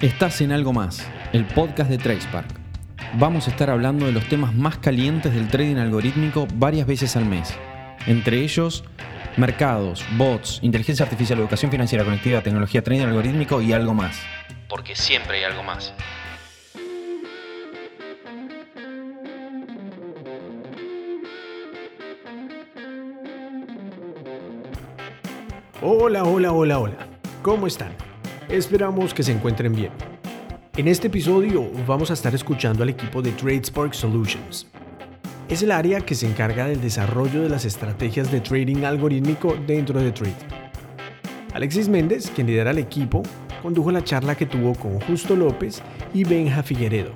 Estás en Algo Más, el podcast de TracePark. Vamos a estar hablando de los temas más calientes del trading algorítmico varias veces al mes. Entre ellos, mercados, bots, inteligencia artificial, educación financiera, conectividad, tecnología, trading algorítmico y algo más. Porque siempre hay algo más. Hola, hola, hola, hola. ¿Cómo están? Esperamos que se encuentren bien. En este episodio vamos a estar escuchando al equipo de TradeSpark Solutions. Es el área que se encarga del desarrollo de las estrategias de trading algorítmico dentro de Trade. Alexis Méndez, quien lidera el equipo, condujo la charla que tuvo con Justo López y Benja Figueredo.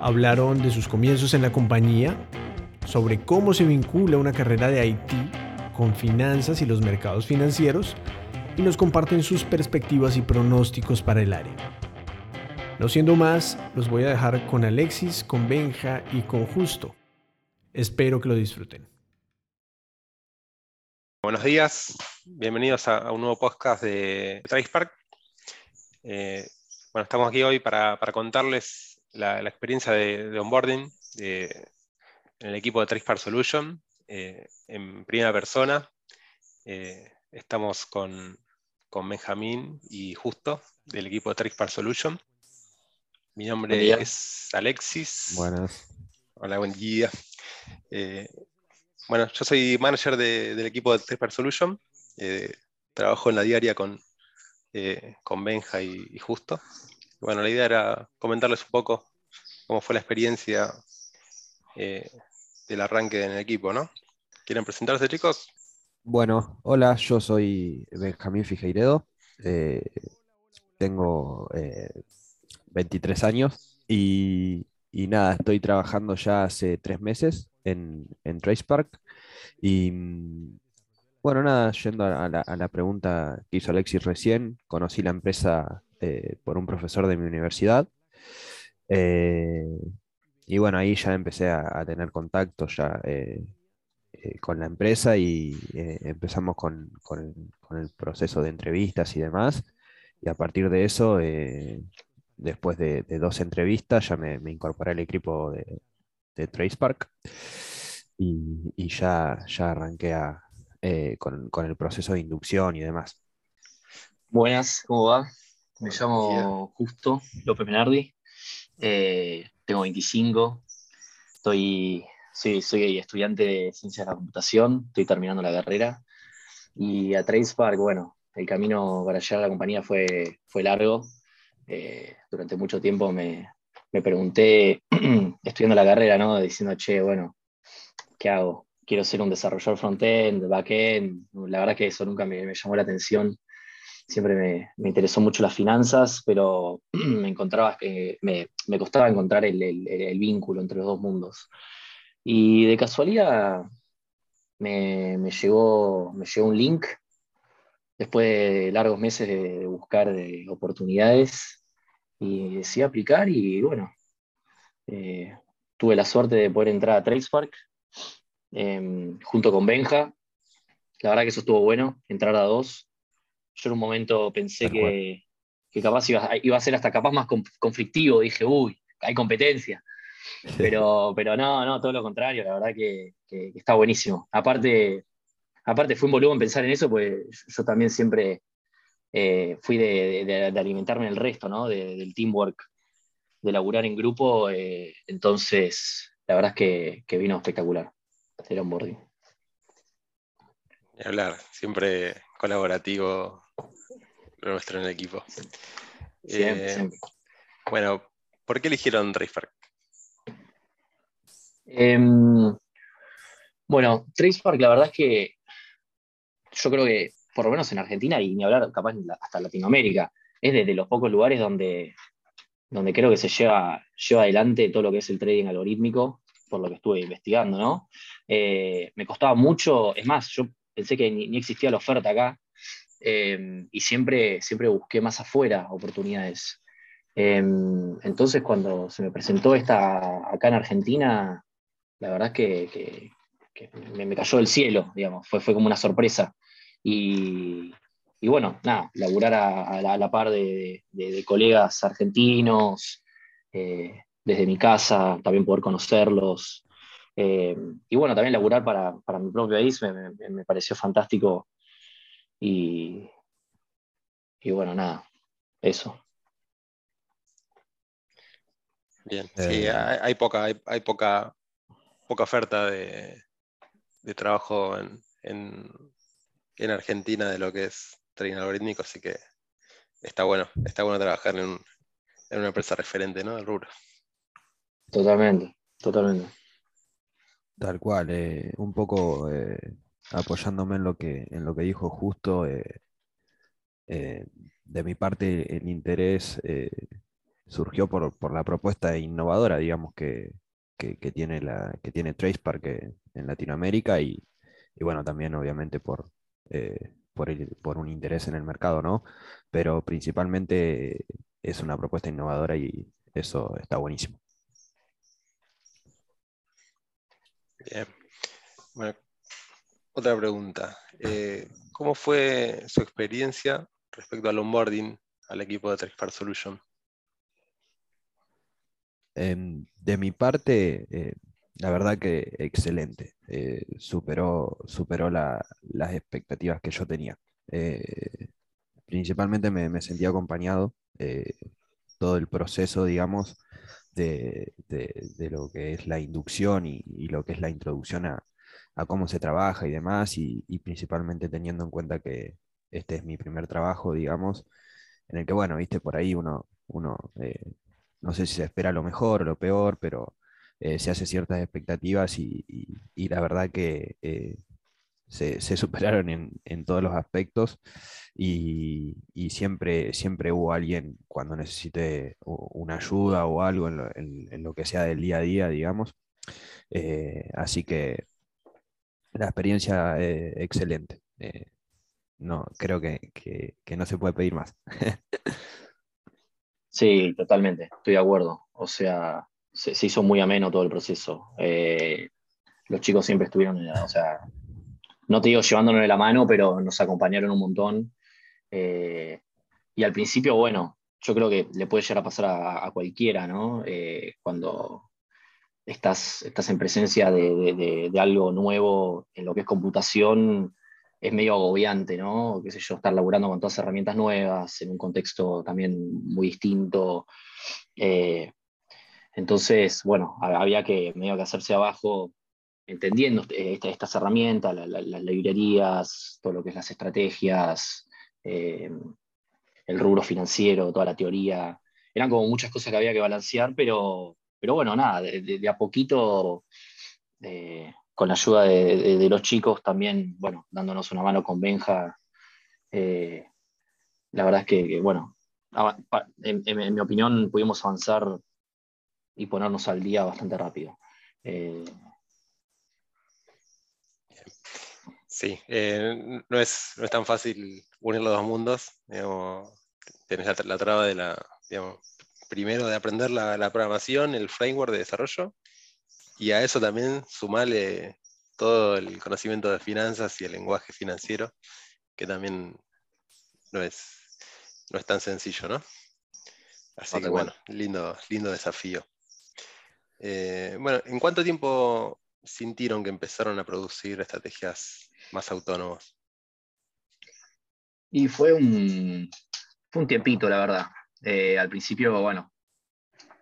Hablaron de sus comienzos en la compañía, sobre cómo se vincula una carrera de IT con finanzas y los mercados financieros, y nos comparten sus perspectivas y pronósticos para el área. No siendo más, los voy a dejar con Alexis, con Benja y con Justo. Espero que lo disfruten. Buenos días, bienvenidos a, un nuevo podcast de TracePark. Eh, bueno, estamos aquí hoy para, contarles la, experiencia de, onboarding en el equipo de TracePark Solution eh, en primera persona. Eh, estamos con, con Benjamín y Justo del equipo de TracePark Solution. Mi nombre es Alexis. Buenas. Hola, buen día. Eh, bueno, yo soy manager del equipo de TracePark Solution. Eh, trabajo en la diaria con, eh, con Benja y, Justo. Bueno, la idea era comentarles un poco cómo fue la experiencia del arranque en el equipo, ¿no? ¿Quieren presentarse, chicos? Bueno, hola, yo soy Benjamín Figueiredo, eh, tengo 23 eh, años y, nada, estoy trabajando ya hace tres meses en, en Tracepark y bueno, nada, yendo a la, pregunta que hizo Alexis recién, conocí la empresa eh, por un profesor de mi universidad y bueno, ahí ya empecé a, tener contacto ya eh, con la empresa y eh, empezamos con, el, proceso de entrevistas y demás. Y a partir de eso, eh, después de, dos entrevistas, ya me, incorporé al equipo de, de TracePark y, y ya, ya arranqué con, el proceso de inducción y demás. Buenas, ¿cómo va? Me llamo Justo López Menardi, tengo 25, estoy Sí, soy estudiante de Ciencias de la Computación, estoy terminando la carrera. Y a TracePark, bueno, el camino para llegar a la compañía fue, fue largo. Eh, durante mucho tiempo me, me pregunté, estudiando la carrera, ¿no? Diciendo, che, bueno, ¿qué hago? Quiero ser un desarrollador front-end, back-end. La verdad que eso nunca me, me llamó la atención. Siempre me, me, interesó mucho las finanzas, pero me encontraba que me, me costaba encontrar el, el, el, vínculo entre los dos mundos. Y de casualidad me, llegó, me llegó un link después de largos meses de, buscar oportunidades y decidí aplicar y bueno, eh, tuve la suerte de poder entrar a TracePark em, junto con Benja. La verdad que eso estuvo bueno, entrar a dos. Yo en un momento pensé que, capaz iba, iba, a ser hasta capaz más conflictivo. Dije, uy, hay competencia. Pero, pero no, no, todo lo contrario, la verdad que, está buenísimo. Aparte, aparte fue un volumen pensar en eso, pues yo también siempre eh, fui de, alimentarme el resto, ¿no? del teamwork, de laburar en grupo, eh, entonces la verdad es que, vino espectacular un onboarding. Y hablar, siempre colaborativo nuestro en el equipo. Eh, bueno, ¿por qué eligieron Rayfark? Em, bueno, Tracepark, la verdad es que yo creo que, por lo menos en Argentina, y ni hablar capaz hasta Latinoamérica, es de, los pocos lugares donde, donde creo que se lleva, lleva adelante todo lo que es el trading algorítmico, por lo que estuve investigando, ¿no? Eh, me costaba mucho, es más, yo pensé que ni, existía la oferta acá, em, y siempre, siempre busqué más afuera oportunidades. Em, entonces, cuando se me presentó esta acá en Argentina, la verdad es que, me, cayó del cielo, digamos, fue, fue como una sorpresa. Y, y bueno, nada, laburar a, la, par de, colegas argentinos, eh, desde mi casa, también poder conocerlos. Eh, y bueno, también laburar para, mi propio país me, pareció fantástico. Y, y bueno, nada, eso. Bien, sí, hay, poca, hay, poca, poca oferta de, trabajo en, en Argentina de lo que es trading algorítmico, así que está bueno, está bueno trabajar en, una empresa referente, ¿no? Del rubro. Totalmente, totalmente. Tal cual, eh, un poco eh, apoyándome en lo que, en lo que dijo justo, eh, de mi parte el interés surgió por, la propuesta innovadora, digamos, que, tiene, la, que tiene Tracepark en Latinoamérica y, y, bueno, también obviamente por, por, un interés en el mercado, ¿no? Pero principalmente es una propuesta innovadora y eso está buenísimo. Bien. Bueno, otra pregunta. Eh, ¿Cómo fue su experiencia respecto al onboarding al equipo de Trexpart Solution? Em, de mi parte, eh, la verdad que excelente. Eh, superó superó las expectativas que yo tenía. Eh, principalmente me, sentí acompañado todo el proceso, digamos, de, lo que es la inducción y, lo que es la introducción a, cómo se trabaja y demás, y, principalmente teniendo en cuenta que este es mi primer trabajo, digamos, en el que, bueno, viste, por ahí uno, uno no sé si se espera lo mejor o lo peor, pero eh, se hace ciertas expectativas y, la verdad que eh, se, superaron en, todos los aspectos y, siempre, siempre hubo alguien cuando necesite una ayuda o algo en lo, que sea del día a día, digamos. Eh, así que la experiencia excelente. no, creo que, que no se puede pedir más. Sí, totalmente, estoy de acuerdo. O sea, se, hizo muy ameno todo el proceso. Eh, los chicos siempre estuvieron, o sea, no te digo llevándonos de la mano, pero nos acompañaron un montón. Eh, y al principio, bueno, yo creo que le puede llegar a pasar a, cualquiera, ¿no? Eh, cuando estás, estás en presencia de, algo nuevo en lo que es computación, es medio agobiante, ¿no? Qué sé yo, estar laburando con todas herramientas nuevas, en un contexto también muy distinto. Entonces, bueno, había que medio que hacerse abajo entendiendo eh, estas herramientas, las librerías, todo lo que es las estrategias, eh, el rubro financiero, toda la teoría. Eran como muchas cosas que había que balancear, pero, pero bueno, nada, de, a poquito, eh, con la ayuda de, los chicos también, bueno, dándonos una mano con Benja, la verdad es que, bueno, en, mi opinión pudimos avanzar y ponernos al día bastante rápido. Eh, sí, eh, no, es, no es tan fácil unir los dos mundos. tienes la, traba de la, primero de aprender la, programación, el framework de desarrollo, y a eso también sumarle todo el conocimiento de finanzas y el lenguaje financiero, que también no es, no es tan sencillo, ¿no? Así que bueno, lindo, lindo desafío. Eh, bueno, ¿en cuánto tiempo sintieron que empezaron a producir estrategias más autónomas? Y fue un, un tiempito, la verdad. Eh, al principio, bueno,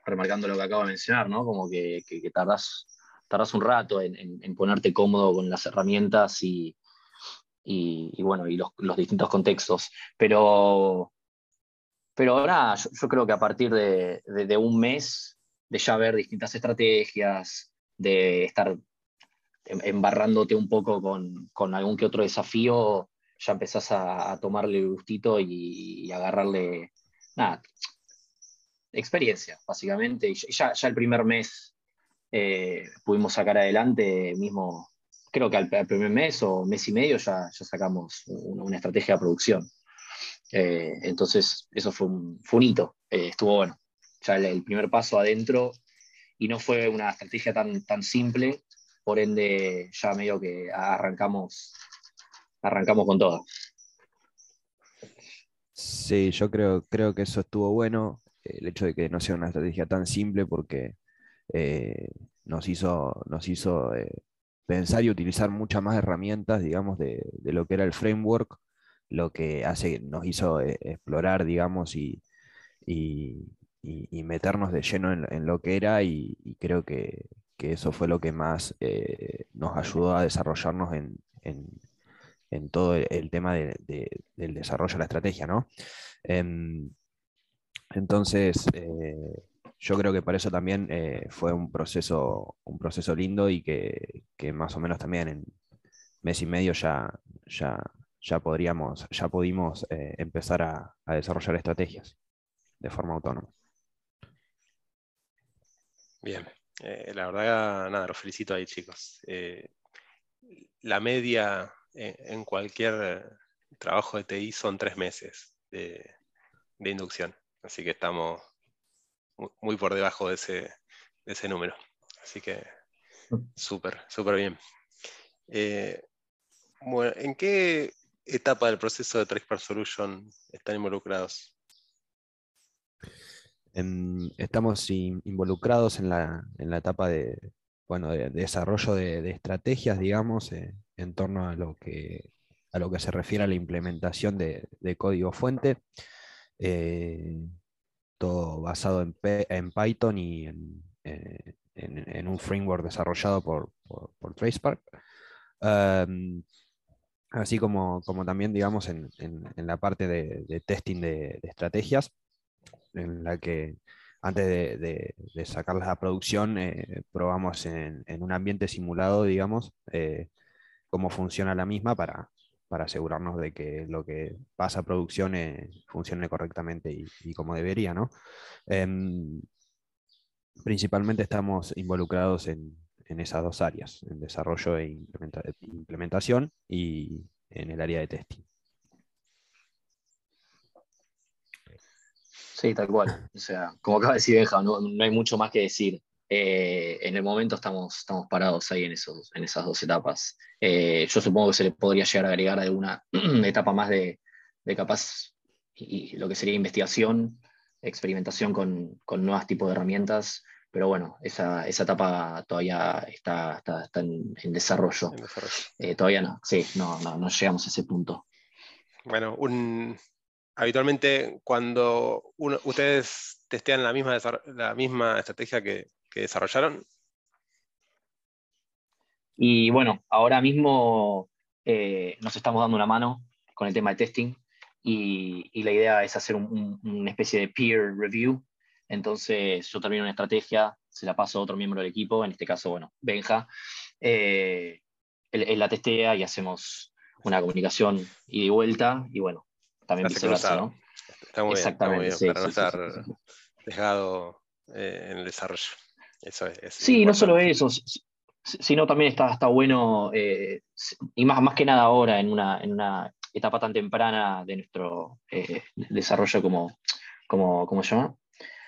remarcando lo que acabo de mencionar, ¿no? Como que, que, tardás, un rato en, ponerte cómodo con las herramientas y, bueno, y los, distintos contextos. Pero, pero ahora yo, creo que a partir de un mes de ya ver distintas estrategias, de estar em, embarrándote un poco con, algún que otro desafío, ya empezás a, tomarle el gustito y, agarrarle, nada, experiencia, básicamente. Y ya, el primer mes eh, pudimos sacar adelante, mismo, creo que al, primer mes o mes y medio ya, ya sacamos una, estrategia de producción. Eh, entonces, eso fue un, hito, eh, estuvo bueno ya el, primer paso adentro y no fue una estrategia tan, tan simple, por ende ya medio que arrancamos, arrancamos con todo. Sí, yo creo, creo que eso estuvo bueno, el hecho de que no sea una estrategia tan simple porque eh, nos hizo, nos hizo eh, pensar y utilizar muchas más herramientas, digamos, de, lo que era el framework, lo que hace, nos hizo eh, explorar, digamos, y, meternos de lleno en, lo que era y, creo que, eso fue lo que más nos ayudó a desarrollarnos en, todo el, tema del desarrollo de la estrategia, ¿no? Entonces, yo creo que por eso también eh, fue un proceso, un proceso lindo y que, más o menos también en mes y medio ya, ya, ya podríamos, ya pudimos eh, empezar a, desarrollar estrategias de forma autónoma. Bien, eh, la verdad, nada, los felicito ahí, chicos. la media en, cualquier trabajo de TI son tres meses de inducción, así que estamos muy por debajo de ese, número. Así que súper, súper bien. Eh, bueno, ¿en qué etapa del proceso de Tracebar Solution están involucrados? estamos involucrados en la, etapa de, bueno, de, desarrollo de, estrategias, digamos, eh, en torno a lo, que, a lo que se refiere a la implementación de, código fuente. Eh, basado en, en Python y en, eh, un framework desarrollado por, Tracepark. así como, como, también, digamos, en, la parte de, testing de, estrategias, en la que antes de, sacarlas a producción, eh, probamos en, un ambiente simulado, digamos, cómo funciona la misma para, para asegurarnos de que lo que pasa a producción eh, funcione correctamente y, como debería, ¿no? Em, principalmente estamos involucrados en, esas dos áreas, en desarrollo e implementación y en el área de testing. Sí, tal cual. O sea, como acaba de decir Benja, no hay mucho más que decir. Eh, en el momento estamos, estamos parados ahí en, esos, en esas dos etapas. Eh, yo supongo que se le podría llegar a agregar alguna etapa más de, capaz y, lo que sería investigación, experimentación con, con nuevos tipos de herramientas, pero bueno, esa, esa etapa todavía está, está, en, desarrollo. Eh, todavía no, sí, no, no, llegamos a ese punto. Bueno, un, habitualmente cuando ustedes testean la misma, la misma estrategia que, que desarrollaron? Y bueno, ahora mismo eh, nos estamos dando una mano con el tema de testing y, la idea es hacer una especie de peer review. Entonces yo termino una estrategia, se la paso a otro miembro del equipo, en este caso, bueno, Benja. Eh, él, la testea y hacemos una comunicación y de vuelta y bueno, también viceversa, ¿no? Está muy Exactamente, bien, para no estar dejado eh, en el desarrollo sí, no solo eso, sino también está, está bueno, eh, y más, más que nada ahora, en una, en una etapa tan temprana de nuestro eh, desarrollo como, como, ¿cómo se llama?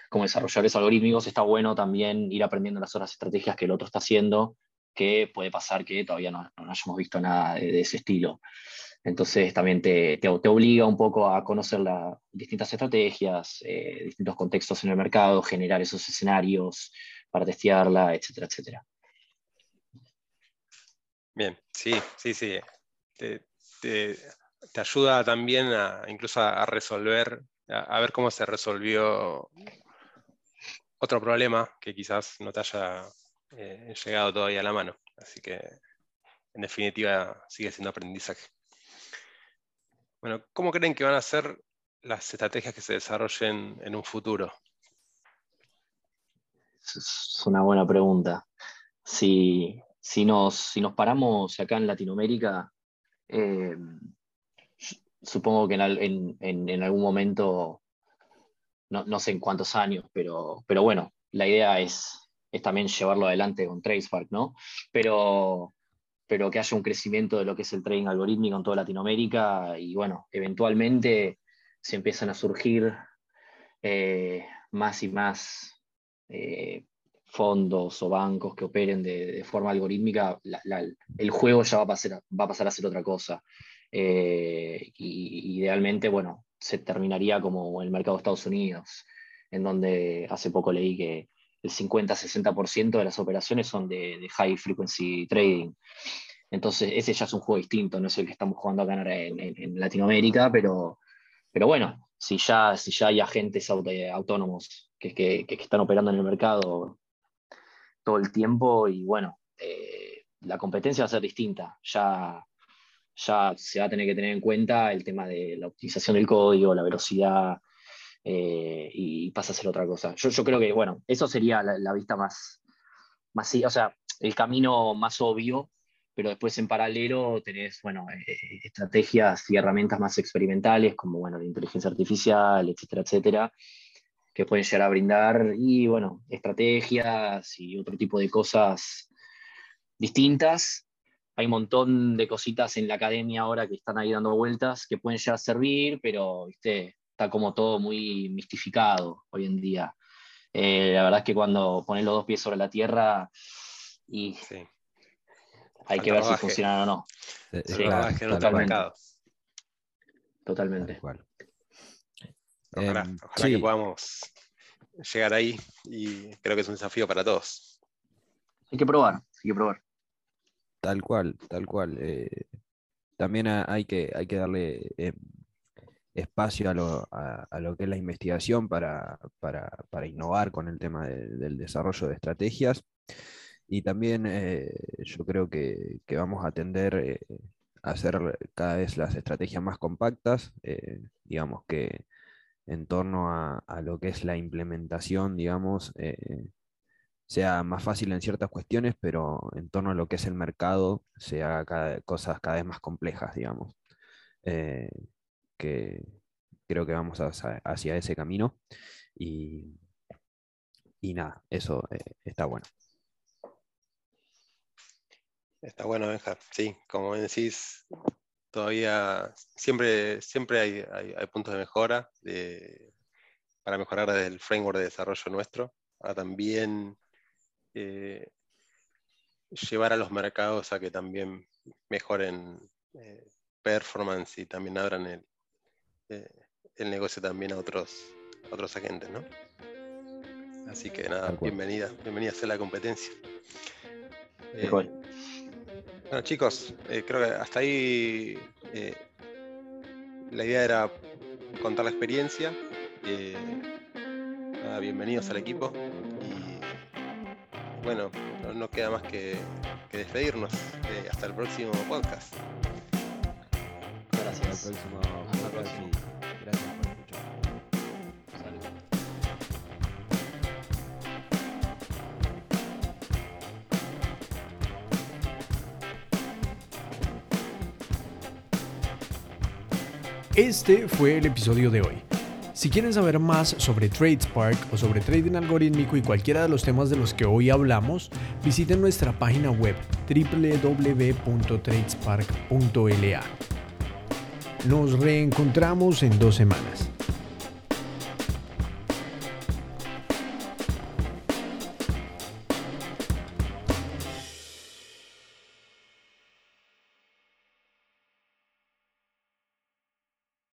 Como desarrolladores algorítmicos, está bueno también ir aprendiendo las otras estrategias que el otro está haciendo, que puede pasar que todavía no, no hayamos visto nada de, ese estilo. Entonces también te, te, obliga un poco a conocer las distintas estrategias, eh, distintos contextos en el mercado, generar esos escenarios, para testearla, etcétera, etcétera. Bien, sí, sí, sí. Te, ayuda también a, incluso a, resolver, a, ver cómo se resolvió otro problema que quizás no te haya eh, llegado todavía a la mano. Así que, en definitiva, sigue siendo aprendizaje. Bueno, ¿cómo creen que van a ser las estrategias que se desarrollen en un futuro? Es una buena pregunta. Si, nos, si nos paramos acá en Latinoamérica, eh, supongo que en, algún momento, no, sé en cuántos años, pero, pero bueno, la idea es, es también llevarlo adelante con TracePark, ¿no? Pero, pero que haya un crecimiento de lo que es el trading algorítmico en toda Latinoamérica y bueno, eventualmente se empiezan a surgir eh, más y más eh, fondos o bancos que operen de, forma algorítmica, el juego ya va a, pasar, a pasar ser otra cosa. Eh, y, idealmente, bueno, se terminaría como el mercado de Estados Unidos, en donde hace poco leí que el 50-60% de las operaciones son de, high frequency trading. Entonces, ese ya es un juego distinto, no es el que estamos jugando acá en, en, Latinoamérica, pero, pero bueno, si ya, si ya hay agentes autónomos que, están operando en el mercado todo el tiempo y bueno, eh, la competencia va a ser distinta. Ya, ya se va a tener que tener en cuenta el tema de la optimización del código, la velocidad, eh, y pasa a ser otra cosa. Yo, creo que, bueno, eso sería la, vista más, más, o sea, el camino más obvio, pero después en paralelo tenés, bueno, eh, estrategias y herramientas más experimentales, como, bueno, la inteligencia artificial, etcétera, etcétera, que pueden llegar a brindar, y, bueno, estrategias y otro tipo de cosas distintas. Hay un montón de cositas en la academia ahora que están ahí dando vueltas que pueden llegar a servir, pero, viste, está como todo muy mistificado hoy en día. Eh, la verdad es que cuando pones los dos pies sobre la tierra y hay que ver si funcionan o no. Sí, totalmente. Totalmente. Ojalá, em, que podamos llegar ahí y creo que es un desafío para todos. Hay que probar, hay que probar. Tal cual, tal cual. Eh, también hay que, hay que darle em, espacio a lo, a, lo, que es la investigación para, para, innovar con el tema del desarrollo de estrategias. Y también eh, yo creo que, que, vamos a tender eh, a hacer cada vez las estrategias más compactas, eh, digamos que en torno a, a, lo que es la implementación, digamos, sea más fácil en ciertas cuestiones, pero en torno a lo que es el mercado, se haga cosas cada vez más complejas, digamos que creo que vamos hacia, ese camino. Y, nada, eso eh, está bueno. Está bueno, Benja. Sí, como decís, todavía siempre, siempre hay, puntos de mejora para mejorar desde el framework de desarrollo nuestro, a también eh, llevar a los mercados a que también mejoren eh, performance y también abran el, eh, el negocio también a otros, otros agentes, ¿no? Así que nada, bienvenida, bienvenida a la competencia. Eh, bueno chicos, eh, creo que hasta ahí la idea era contar la experiencia. bienvenidos al equipo. Y bueno, no, queda más que, despedirnos. hasta el próximo podcast. Gracias. Este fue el episodio de hoy. Si quieren saber más sobre TradeSpark o sobre trading algorítmico y cualquiera de los temas de los que hoy hablamos, visiten nuestra página web www.tradespark.la. Nos reencontramos en dos semanas.